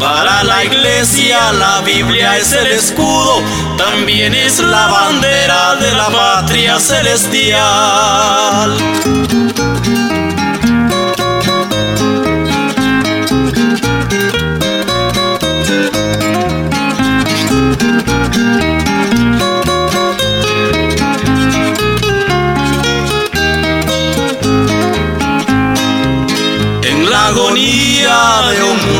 Para la iglesia la Biblia es el escudo, también es la bandera de la patria celestial. de un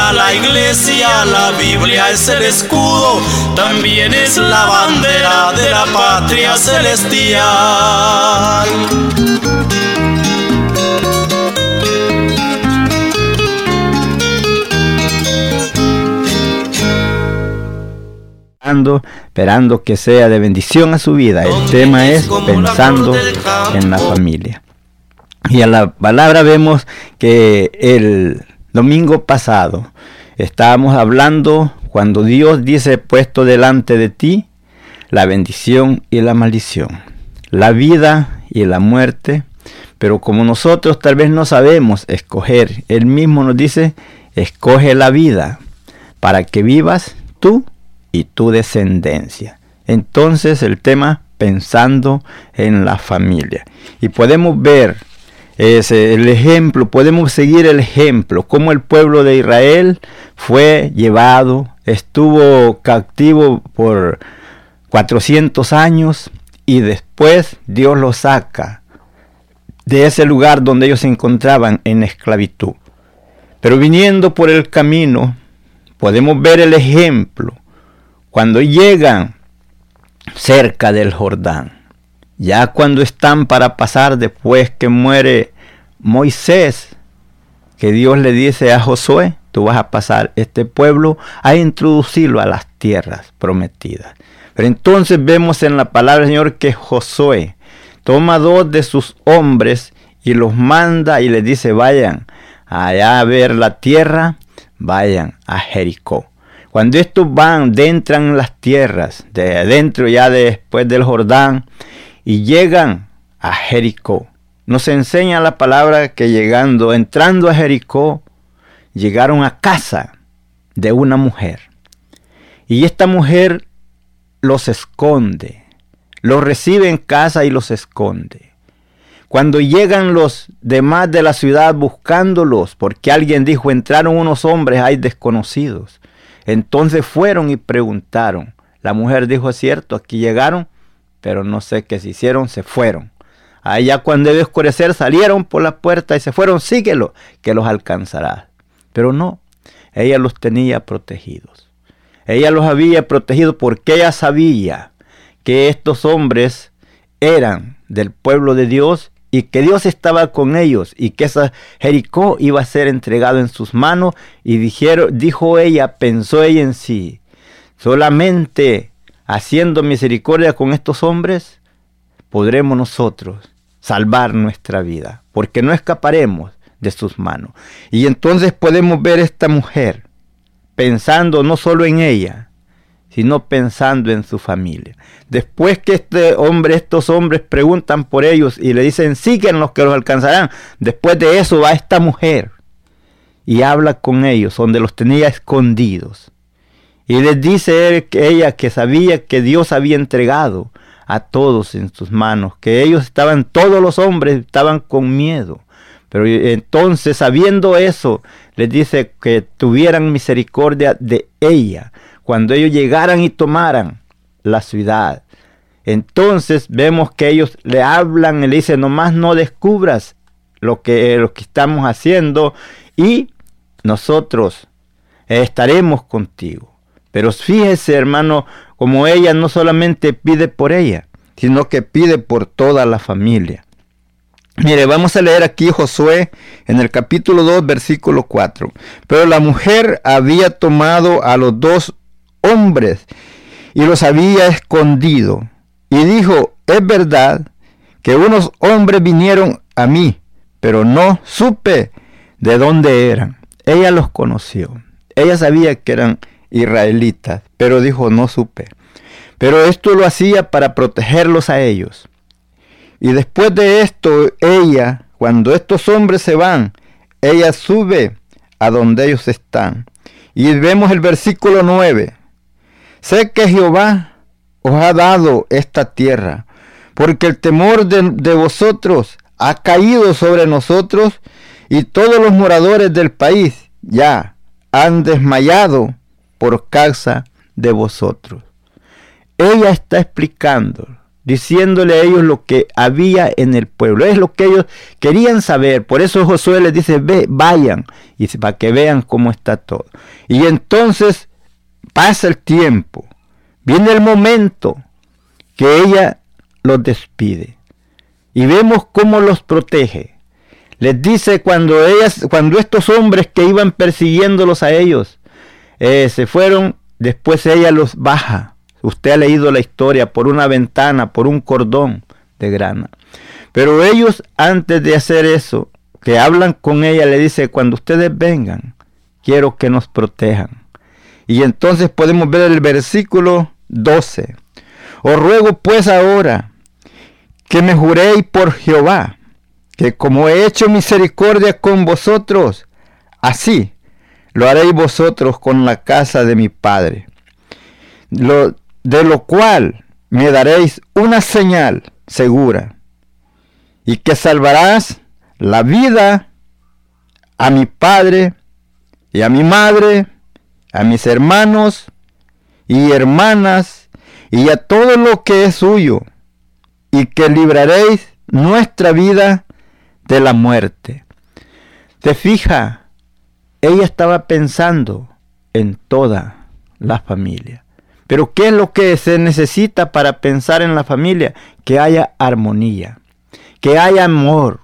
Para la iglesia la Biblia es el escudo, también es la bandera de la patria celestial. esperando que sea de bendición a su vida. El tema es pensando en la familia. Y a la palabra vemos que el domingo pasado estábamos hablando cuando Dios dice puesto delante de ti la bendición y la maldición, la vida y la muerte, pero como nosotros tal vez no sabemos escoger, Él mismo nos dice, escoge la vida para que vivas tú y tu descendencia. Entonces el tema pensando en la familia. Y podemos ver es el ejemplo, podemos seguir el ejemplo, cómo el pueblo de Israel fue llevado, estuvo cautivo por 400 años y después Dios lo saca de ese lugar donde ellos se encontraban en esclavitud. Pero viniendo por el camino, podemos ver el ejemplo cuando llegan cerca del Jordán. Ya cuando están para pasar después que muere Moisés, que Dios le dice a Josué, tú vas a pasar este pueblo a introducirlo a las tierras prometidas. Pero entonces vemos en la palabra del Señor que Josué toma dos de sus hombres y los manda y les dice, vayan allá a ver la tierra, vayan a Jericó. Cuando estos van, entran en las tierras, de adentro ya después del Jordán, y llegan a Jericó. Nos enseña la palabra que llegando, entrando a Jericó, llegaron a casa de una mujer. Y esta mujer los esconde, los recibe en casa y los esconde. Cuando llegan los demás de la ciudad buscándolos, porque alguien dijo, entraron unos hombres, hay desconocidos. Entonces fueron y preguntaron. La mujer dijo, es cierto, aquí llegaron, pero no sé qué se hicieron, se fueron. Allá cuando debe oscurecer salieron por la puerta y se fueron, síguelo, que los alcanzará. Pero no, ella los tenía protegidos. Ella los había protegido porque ella sabía que estos hombres eran del pueblo de Dios y que Dios estaba con ellos y que esa Jericó iba a ser entregado en sus manos y dijo ella, pensó ella en sí, solamente haciendo misericordia con estos hombres podremos nosotros salvar nuestra vida, porque no escaparemos de sus manos. Y entonces podemos ver esta mujer pensando no solo en ella, sino pensando en su familia. Después que este hombre, estos hombres preguntan por ellos y le dicen, siguen los que los alcanzarán. Después de eso va esta mujer y habla con ellos, donde los tenía escondidos. Y les dice ella que sabía que Dios había entregado a todos en sus manos, que ellos estaban, todos los hombres estaban con miedo. Pero entonces, sabiendo eso, les dice que tuvieran misericordia de ella cuando ellos llegaran y tomaran la ciudad. Entonces vemos que ellos le hablan y le dicen, nomás no descubras lo que, lo que estamos haciendo y nosotros estaremos contigo. Pero fíjese, hermano, como ella no solamente pide por ella, sino que pide por toda la familia. Mire, vamos a leer aquí Josué en el capítulo 2, versículo 4. Pero la mujer había tomado a los dos hombres y los había escondido. Y dijo, es verdad que unos hombres vinieron a mí, pero no supe de dónde eran. Ella los conoció. Ella sabía que eran israelitas, pero dijo, no supe. Pero esto lo hacía para protegerlos a ellos. Y después de esto, ella, cuando estos hombres se van, ella sube a donde ellos están. Y vemos el versículo 9. Sé que Jehová os ha dado esta tierra, porque el temor de, de vosotros ha caído sobre nosotros y todos los moradores del país ya han desmayado por causa de vosotros. Ella está explicando, diciéndole a ellos lo que había en el pueblo. Es lo que ellos querían saber. Por eso Josué les dice, ve, vayan, y para que vean cómo está todo. Y entonces pasa el tiempo. Viene el momento que ella los despide. Y vemos cómo los protege. Les dice cuando ellas, cuando estos hombres que iban persiguiéndolos a ellos eh, se fueron, después ella los baja Usted ha leído la historia por una ventana, por un cordón de grana. Pero ellos antes de hacer eso, que hablan con ella, le dice, cuando ustedes vengan, quiero que nos protejan. Y entonces podemos ver el versículo 12. Os ruego pues ahora que me juréis por Jehová, que como he hecho misericordia con vosotros, así lo haréis vosotros con la casa de mi Padre. Lo, de lo cual me daréis una señal segura, y que salvarás la vida a mi padre y a mi madre, a mis hermanos y hermanas, y a todo lo que es suyo, y que libraréis nuestra vida de la muerte. Te fija, ella estaba pensando en toda la familia. Pero ¿qué es lo que se necesita para pensar en la familia? Que haya armonía, que haya amor,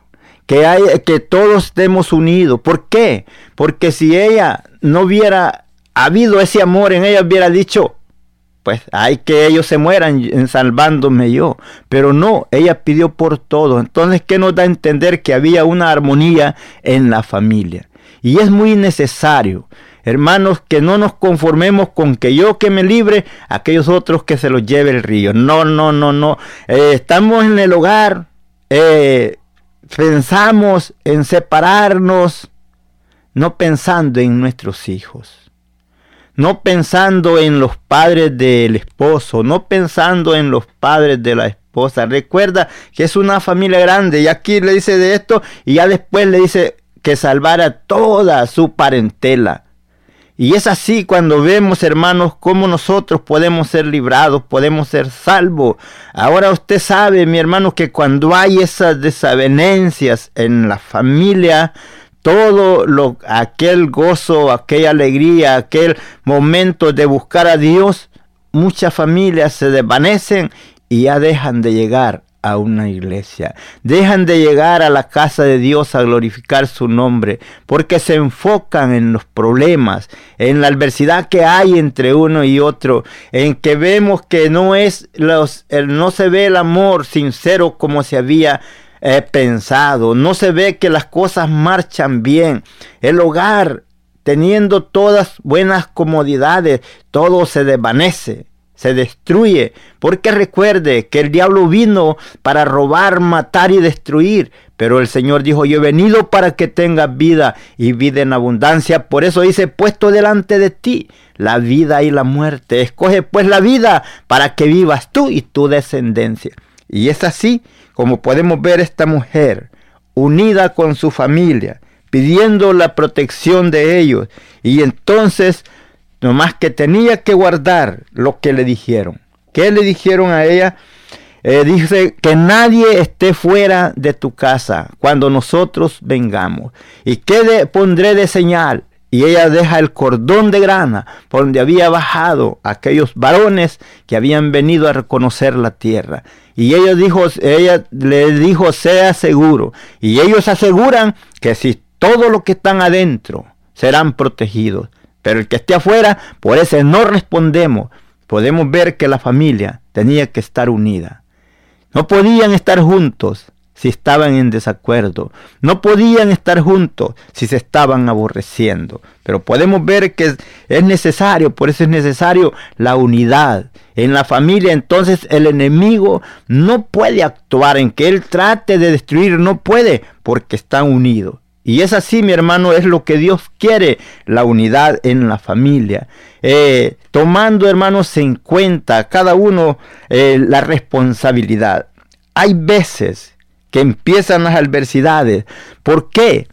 que, haya, que todos estemos unidos. ¿Por qué? Porque si ella no hubiera habido ese amor en ella, hubiera dicho, pues hay que ellos se mueran salvándome yo. Pero no, ella pidió por todo. Entonces, ¿qué nos da a entender que había una armonía en la familia? Y es muy necesario Hermanos, que no nos conformemos con que yo que me libre, aquellos otros que se los lleve el río. No, no, no, no. Eh, estamos en el hogar, eh, pensamos en separarnos, no pensando en nuestros hijos, no pensando en los padres del esposo, no pensando en los padres de la esposa. Recuerda que es una familia grande y aquí le dice de esto y ya después le dice que salvara toda su parentela. Y es así cuando vemos, hermanos, cómo nosotros podemos ser librados, podemos ser salvos. Ahora usted sabe, mi hermano, que cuando hay esas desavenencias en la familia, todo lo, aquel gozo, aquella alegría, aquel momento de buscar a Dios, muchas familias se desvanecen y ya dejan de llegar a una iglesia. Dejan de llegar a la casa de Dios a glorificar su nombre porque se enfocan en los problemas, en la adversidad que hay entre uno y otro, en que vemos que no es los, no se ve el amor sincero como se había eh, pensado, no se ve que las cosas marchan bien. El hogar teniendo todas buenas comodidades, todo se desvanece se destruye. Porque recuerde que el diablo vino para robar, matar y destruir. Pero el Señor dijo, yo he venido para que tengas vida y vida en abundancia. Por eso dice, puesto delante de ti la vida y la muerte. Escoge pues la vida para que vivas tú y tu descendencia. Y es así como podemos ver esta mujer unida con su familia, pidiendo la protección de ellos. Y entonces más que tenía que guardar lo que le dijeron. ¿Qué le dijeron a ella? eh, dice que nadie esté fuera de tu casa cuando nosotros vengamos. ¿Y qué pondré de señal? Y ella deja el cordón de grana por donde había bajado aquellos varones que habían venido a reconocer la tierra. Y ella, dijo, ella le dijo, sea seguro. Y ellos aseguran que si todo lo que están adentro serán protegidos. Pero el que esté afuera, por eso no respondemos. Podemos ver que la familia tenía que estar unida. No podían estar juntos si estaban en desacuerdo. No podían estar juntos si se estaban aborreciendo. Pero podemos ver que es necesario, por eso es necesario la unidad. En la familia entonces el enemigo no puede actuar en que él trate de destruir, no puede porque están unidos. Y es así, mi hermano, es lo que Dios quiere, la unidad en la familia. Eh, tomando, hermanos, en cuenta cada uno eh, la responsabilidad. Hay veces que empiezan las adversidades. ¿Por qué?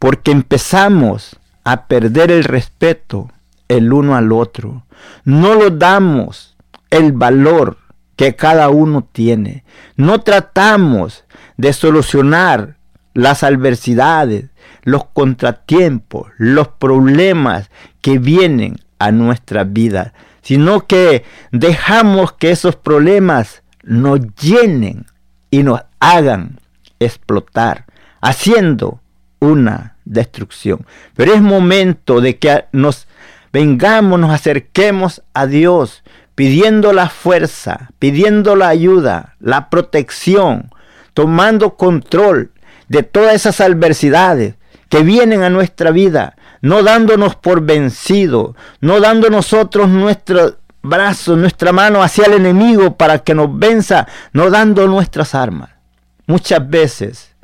Porque empezamos a perder el respeto el uno al otro. No lo damos el valor que cada uno tiene. No tratamos de solucionar las adversidades, los contratiempos, los problemas que vienen a nuestra vida, sino que dejamos que esos problemas nos llenen y nos hagan explotar, haciendo una destrucción. Pero es momento de que nos vengamos, nos acerquemos a Dios, pidiendo la fuerza, pidiendo la ayuda, la protección, tomando control de todas esas adversidades que vienen a nuestra vida, no dándonos por vencido, no dando nosotros nuestro brazo, nuestra mano hacia el enemigo para que nos venza, no dando nuestras armas muchas veces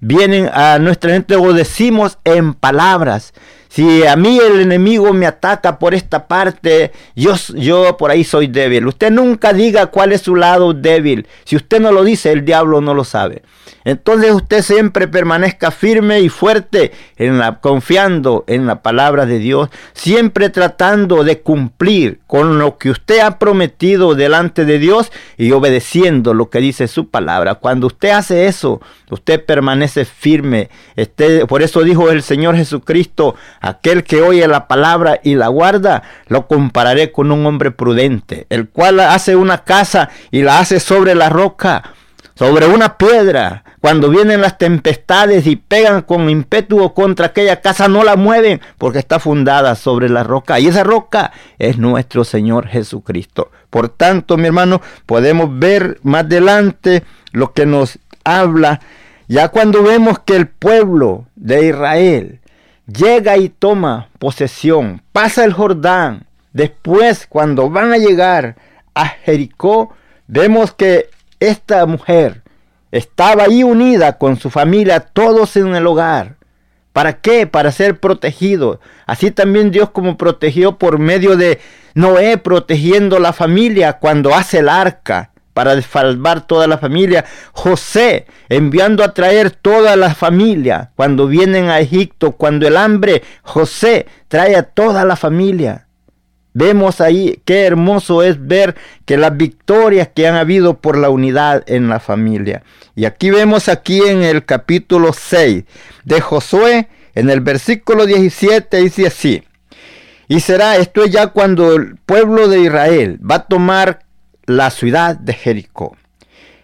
vienen a nuestra gente o decimos en palabras. Si a mí el enemigo me ataca por esta parte, yo, yo por ahí soy débil. Usted nunca diga cuál es su lado débil. Si usted no lo dice, el diablo no lo sabe. Entonces usted siempre permanezca firme y fuerte en la, confiando en la palabra de Dios, siempre tratando de cumplir con lo que usted ha prometido delante de Dios y obedeciendo lo que dice su palabra. Cuando usted hace eso, usted permanece firme. Este, por eso dijo el Señor Jesucristo, aquel que oye la palabra y la guarda, lo compararé con un hombre prudente, el cual hace una casa y la hace sobre la roca sobre una piedra. Cuando vienen las tempestades y pegan con impetuo contra aquella casa, no la mueven porque está fundada sobre la roca. Y esa roca es nuestro Señor Jesucristo. Por tanto, mi hermano, podemos ver más adelante lo que nos habla. Ya cuando vemos que el pueblo de Israel llega y toma posesión, pasa el Jordán. Después, cuando van a llegar a Jericó, vemos que esta mujer estaba ahí unida con su familia, todos en el hogar. ¿Para qué? Para ser protegido. Así también Dios como protegió por medio de Noé protegiendo la familia cuando hace el arca para salvar toda la familia. José enviando a traer toda la familia cuando vienen a Egipto, cuando el hambre, José trae a toda la familia. Vemos ahí qué hermoso es ver que las victorias que han habido por la unidad en la familia. Y aquí vemos aquí en el capítulo 6 de Josué, en el versículo 17 dice así. Y será, esto ya cuando el pueblo de Israel va a tomar la ciudad de Jericó.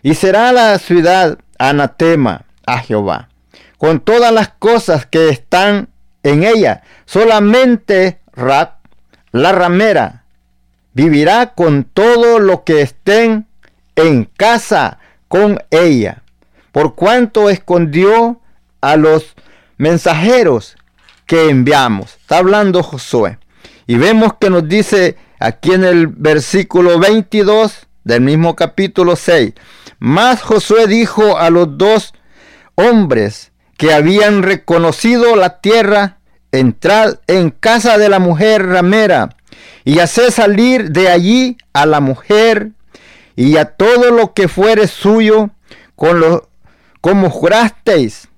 Y será la ciudad anatema a Jehová, con todas las cosas que están en ella. Solamente Rat la ramera vivirá con todo lo que estén en casa con ella, por cuanto escondió a los mensajeros que enviamos. Está hablando Josué. Y vemos que nos dice aquí en el versículo 22 del mismo capítulo 6. Más Josué dijo a los dos hombres que habían reconocido la tierra entrad en casa de la mujer ramera y haced salir de allí a la mujer y a todo lo que fuere suyo con lo, como jurasteis.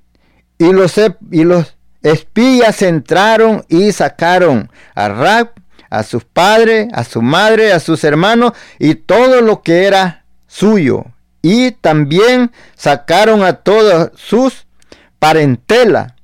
Y los, y los espías entraron y sacaron a Rab, a sus padres, a su madre, a sus hermanos y todo lo que era suyo. y también sacaron a todos sus parentela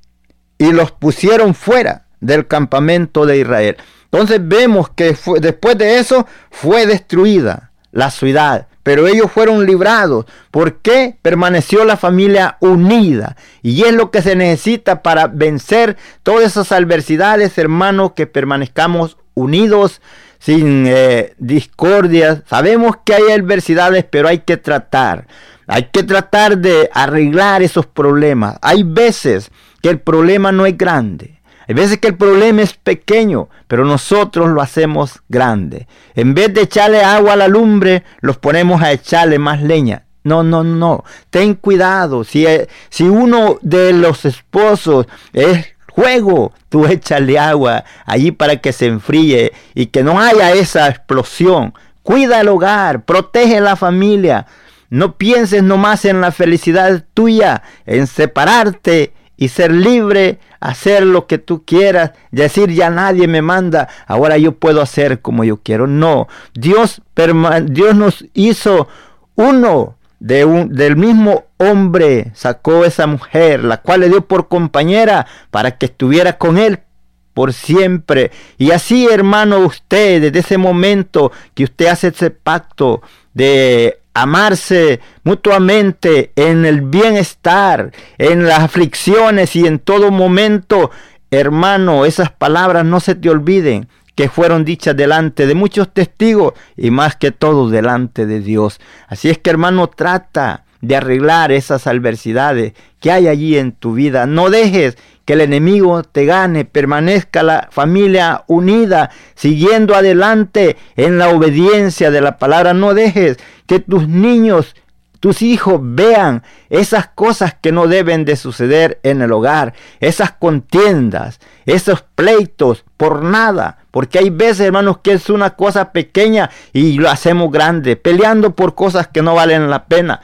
y los pusieron fuera del campamento de Israel. Entonces vemos que después de eso fue destruida la ciudad, pero ellos fueron librados. ¿Por qué? Permaneció la familia unida. Y es lo que se necesita para vencer todas esas adversidades, hermanos, que permanezcamos unidos sin eh, discordias. Sabemos que hay adversidades, pero hay que tratar. Hay que tratar de arreglar esos problemas. Hay veces que el problema no es grande. Hay veces que el problema es pequeño, pero nosotros lo hacemos grande. En vez de echarle agua a la lumbre, los ponemos a echarle más leña. No, no, no. Ten cuidado. Si, eh, si uno de los esposos es juego, tú échale agua allí para que se enfríe y que no haya esa explosión. Cuida el hogar, protege la familia. No pienses nomás en la felicidad tuya, en separarte y ser libre, hacer lo que tú quieras, decir ya nadie me manda, ahora yo puedo hacer como yo quiero. No, Dios, Dios nos hizo uno de un, del mismo hombre, sacó esa mujer, la cual le dio por compañera para que estuviera con él por siempre. Y así, hermano, usted, desde ese momento que usted hace ese pacto de amarse mutuamente en el bienestar, en las aflicciones y en todo momento. Hermano, esas palabras no se te olviden que fueron dichas delante de muchos testigos y más que todo delante de Dios. Así es que hermano, trata de arreglar esas adversidades que hay allí en tu vida. No dejes que el enemigo te gane, permanezca la familia unida, siguiendo adelante en la obediencia de la palabra. No dejes que tus niños, tus hijos vean esas cosas que no deben de suceder en el hogar, esas contiendas, esos pleitos por nada. Porque hay veces, hermanos, que es una cosa pequeña y lo hacemos grande, peleando por cosas que no valen la pena.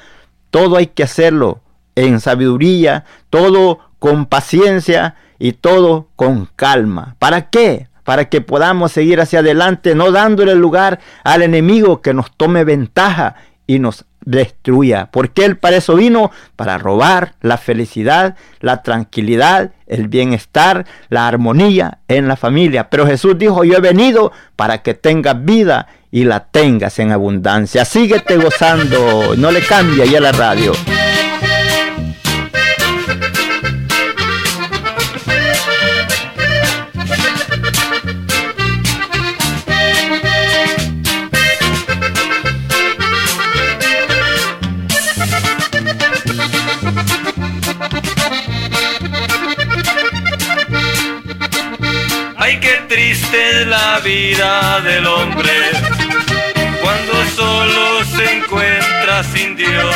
Todo hay que hacerlo en sabiduría, todo con paciencia y todo con calma. ¿Para qué? Para que podamos seguir hacia adelante, no dándole lugar al enemigo que nos tome ventaja y nos destruya. Porque Él para eso vino, para robar la felicidad, la tranquilidad, el bienestar, la armonía en la familia. Pero Jesús dijo, yo he venido para que tengas vida y la tengas en abundancia. Síguete gozando, no le cambia ya la radio. triste es la vida del hombre sin Dios.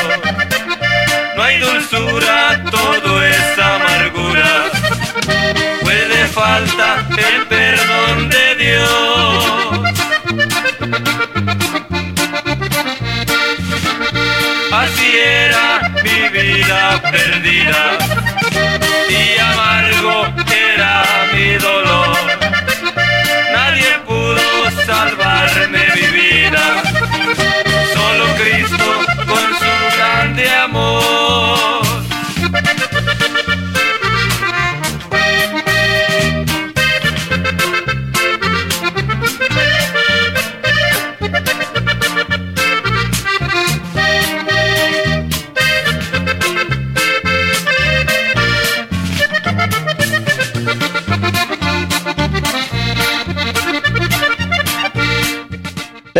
No hay dulzura, todo es amargura. Puede falta el perdón de Dios. Así era mi vida perdida y amargo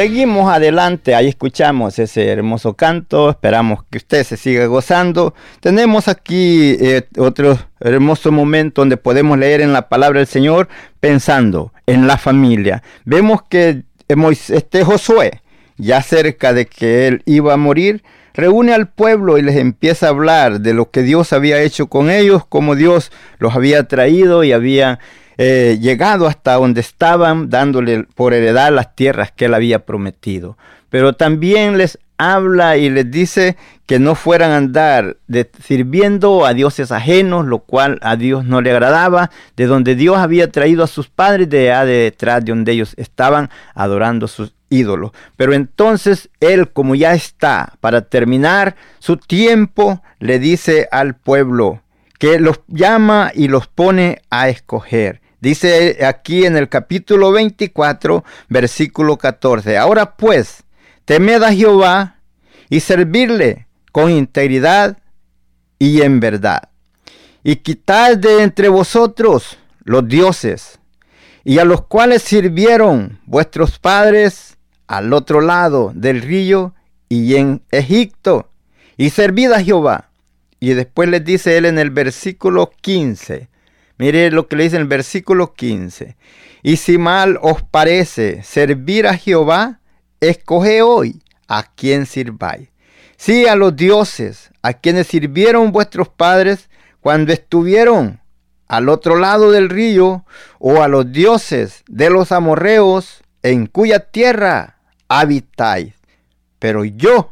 Seguimos adelante, ahí escuchamos ese hermoso canto, esperamos que usted se siga gozando. Tenemos aquí eh, otro hermoso momento donde podemos leer en la palabra del Señor pensando en la familia. Vemos que este Josué, ya cerca de que él iba a morir, reúne al pueblo y les empieza a hablar de lo que Dios había hecho con ellos, cómo Dios los había traído y había eh, llegado hasta donde estaban, dándole por heredad las tierras que él había prometido. Pero también les habla y les dice que no fueran a andar sirviendo a dioses ajenos, lo cual a Dios no le agradaba, de donde Dios había traído a sus padres de allá detrás de donde ellos estaban adorando sus ídolos. Pero entonces él, como ya está para terminar su tiempo, le dice al pueblo que los llama y los pone a escoger. Dice aquí en el capítulo 24, versículo 14. Ahora pues, temed a Jehová y servirle con integridad y en verdad. Y quitad de entre vosotros los dioses, y a los cuales sirvieron vuestros padres al otro lado del río y en Egipto, y servid a Jehová. Y después les dice él en el versículo 15, Mire lo que le dice en el versículo 15. Y si mal os parece servir a Jehová, escoge hoy a quien sirváis. Sí a los dioses, a quienes sirvieron vuestros padres cuando estuvieron al otro lado del río, o a los dioses de los amorreos en cuya tierra habitáis. Pero yo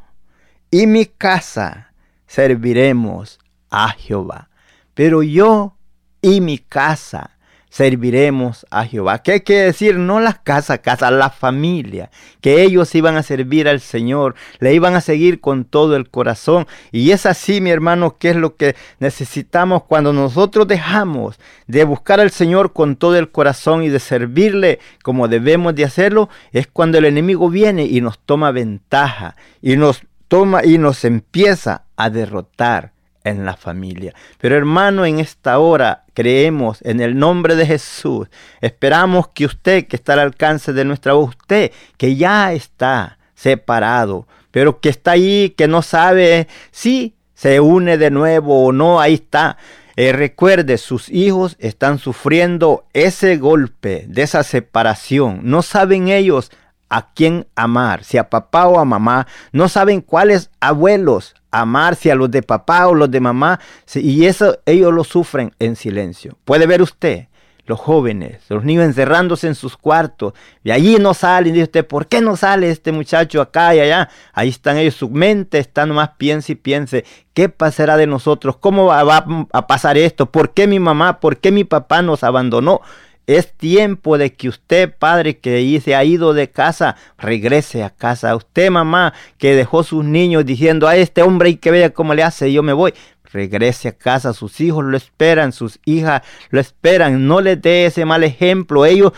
y mi casa serviremos a Jehová. Pero yo y mi casa serviremos a Jehová. ¿Qué quiere decir? No las casas, casa, la familia. Que ellos iban a servir al Señor, le iban a seguir con todo el corazón. Y es así, mi hermano, que es lo que necesitamos cuando nosotros dejamos de buscar al Señor con todo el corazón y de servirle como debemos de hacerlo, es cuando el enemigo viene y nos toma ventaja y nos toma y nos empieza a derrotar en la familia. Pero hermano, en esta hora creemos en el nombre de Jesús. Esperamos que usted, que está al alcance de nuestra voz, usted que ya está separado, pero que está ahí, que no sabe si se une de nuevo o no, ahí está. Eh, recuerde, sus hijos están sufriendo ese golpe de esa separación. No saben ellos a quién amar, si a papá o a mamá. No saben cuáles abuelos amar, si a los de papá o los de mamá. y eso ellos lo sufren en silencio. Puede ver usted los jóvenes, los niños encerrándose en sus cuartos, y allí no salen, dice usted, ¿por qué no sale este muchacho acá y allá? Ahí están ellos, su mente está nomás piense y piense, ¿qué pasará de nosotros? ¿Cómo va a pasar esto? ¿Por qué mi mamá? ¿Por qué mi papá nos abandonó? Es tiempo de que usted, padre, que se ha ido de casa, regrese a casa. Usted, mamá, que dejó sus niños diciendo a este hombre y que vea cómo le hace, yo me voy regrese a casa, sus hijos lo esperan, sus hijas lo esperan, no les dé ese mal ejemplo, ellos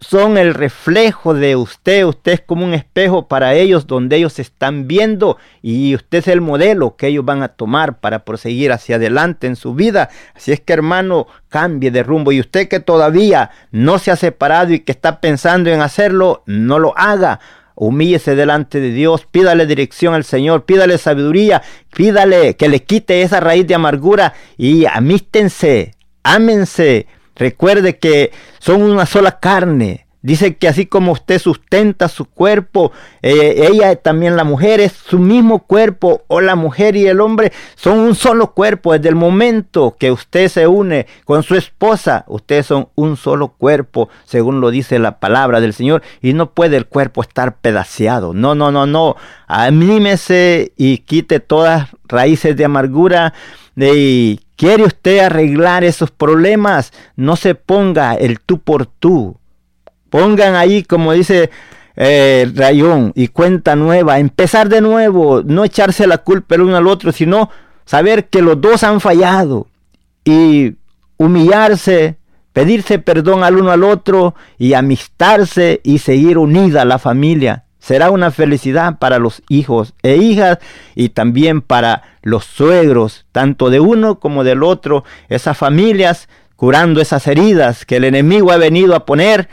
son el reflejo de usted, usted es como un espejo para ellos donde ellos están viendo y usted es el modelo que ellos van a tomar para proseguir hacia adelante en su vida. Así es que hermano, cambie de rumbo. Y usted que todavía no se ha separado y que está pensando en hacerlo, no lo haga Humíllese delante de Dios, pídale dirección al Señor, pídale sabiduría, pídale que le quite esa raíz de amargura y amístense, ámense. Recuerde que son una sola carne. Dice que así como usted sustenta su cuerpo, eh, ella también la mujer es su mismo cuerpo, o la mujer y el hombre son un solo cuerpo. Desde el momento que usted se une con su esposa, ustedes son un solo cuerpo, según lo dice la palabra del Señor, y no puede el cuerpo estar pedaceado. No, no, no, no. Anímese y quite todas raíces de amargura. Y quiere usted arreglar esos problemas, no se ponga el tú por tú Pongan ahí, como dice eh, Rayón, y cuenta nueva, empezar de nuevo, no echarse la culpa el uno al otro, sino saber que los dos han fallado y humillarse, pedirse perdón al uno al otro y amistarse y seguir unida la familia. Será una felicidad para los hijos e hijas y también para los suegros, tanto de uno como del otro, esas familias curando esas heridas que el enemigo ha venido a poner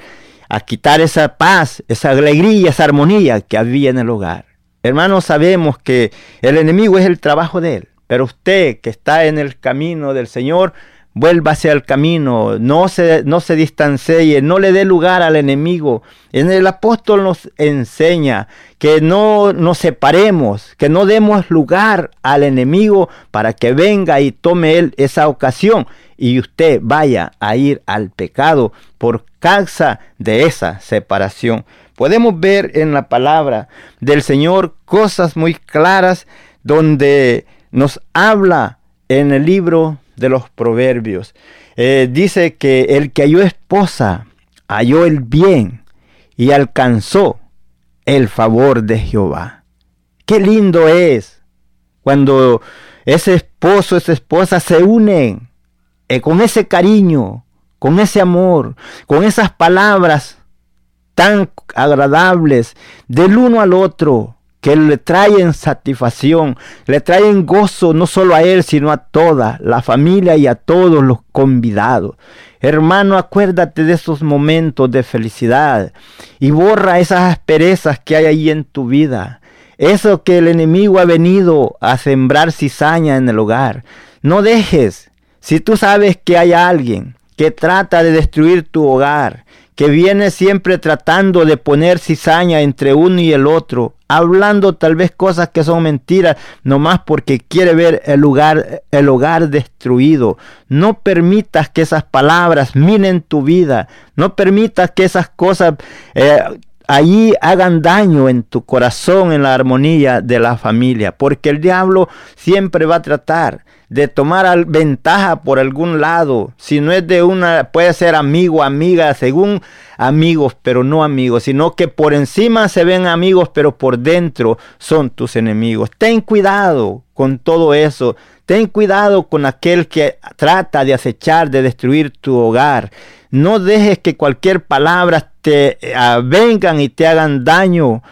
a quitar esa paz, esa alegría, esa armonía que había en el hogar. Hermanos, sabemos que el enemigo es el trabajo de él, pero usted que está en el camino del Señor, vuélvase al camino, no se, no se distancie, no le dé lugar al enemigo. En el apóstol nos enseña que no nos separemos, que no demos lugar al enemigo para que venga y tome él esa ocasión y usted vaya a ir al pecado por causa de esa separación. Podemos ver en la palabra del Señor cosas muy claras donde nos habla en el libro de los proverbios. Eh, dice que el que halló esposa halló el bien y alcanzó el favor de Jehová. Qué lindo es cuando ese esposo, esa esposa se unen eh, con ese cariño, con ese amor, con esas palabras tan agradables del uno al otro que le traen satisfacción, le traen gozo no solo a él, sino a toda la familia y a todos los convidados. Hermano, acuérdate de esos momentos de felicidad y borra esas asperezas que hay ahí en tu vida. Eso que el enemigo ha venido a sembrar cizaña en el hogar. No dejes, si tú sabes que hay alguien que trata de destruir tu hogar, que viene siempre tratando de poner cizaña entre uno y el otro, hablando tal vez cosas que son mentiras, nomás porque quiere ver el lugar, el hogar destruido. No permitas que esas palabras minen tu vida. No permitas que esas cosas eh, allí hagan daño en tu corazón, en la armonía de la familia, porque el diablo siempre va a tratar de tomar ventaja por algún lado. Si no es de una, puede ser amigo, amiga, según amigos, pero no amigos, sino que por encima se ven amigos, pero por dentro son tus enemigos. Ten cuidado con todo eso. Ten cuidado con aquel que trata de acechar, de destruir tu hogar. No dejes que cualquier palabra te eh, vengan y te hagan daño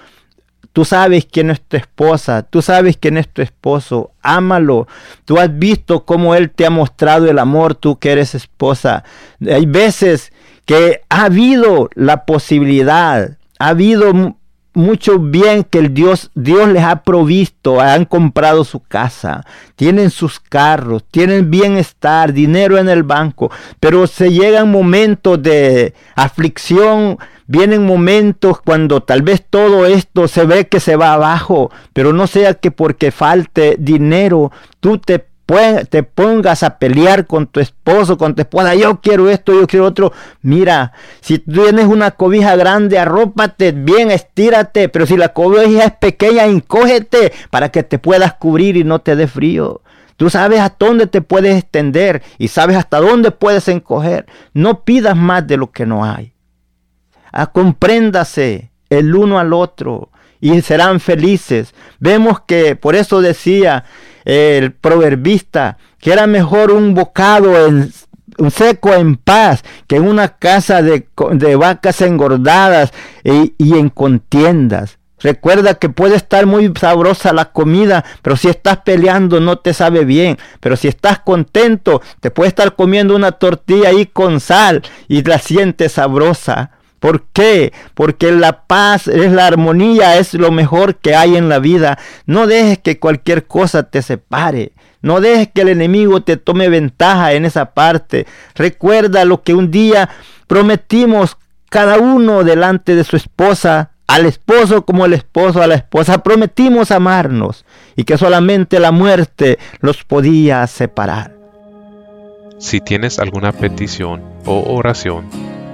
Tú sabes quién es tu esposa, tú sabes quién es tu esposo, ámalo. Tú has visto cómo Él te ha mostrado el amor, tú que eres esposa. Hay veces que ha habido la posibilidad, ha habido mucho bien que el Dios, Dios les ha provisto, han comprado su casa, tienen sus carros, tienen bienestar, dinero en el banco, pero se llegan momentos de aflicción, vienen momentos cuando tal vez todo esto se ve que se va abajo, pero no sea que porque falte dinero, tú te te pongas a pelear con tu esposo, con tu esposa, yo quiero esto, yo quiero otro. Mira, si tienes una cobija grande, arrópate bien, estírate, pero si la cobija es pequeña, encógete para que te puedas cubrir y no te dé frío. Tú sabes hasta dónde te puedes extender y sabes hasta dónde puedes encoger. No pidas más de lo que no hay. A ah, compréndase el uno al otro y serán felices. Vemos que por eso decía el proverbista que era mejor un bocado en, un seco en paz que en una casa de, vacas engordadas y, y en contiendas. Recuerda que puede estar muy sabrosa la comida, pero si estás peleando no te sabe bien. Pero si estás contento, te puede estar comiendo una tortilla ahí con sal y la sientes sabrosa. ¿Por qué? Porque la paz es la armonía, es lo mejor que hay en la vida. No dejes que cualquier cosa te separe. No dejes que el enemigo te tome ventaja en esa parte. Recuerda lo que un día prometimos cada uno delante de su esposa, al esposo como el esposo a la esposa. Prometimos amarnos y que solamente la muerte los podía separar. Si tienes alguna petición o oración,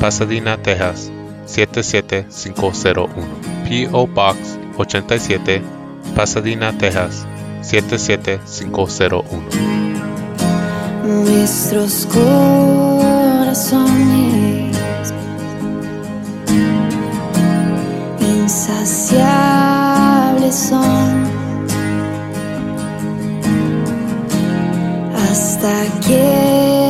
Pasadena, Texas 77501. P.O. Box 87, Pasadena, Texas 77501. Nuestros corazones insaciables son hasta que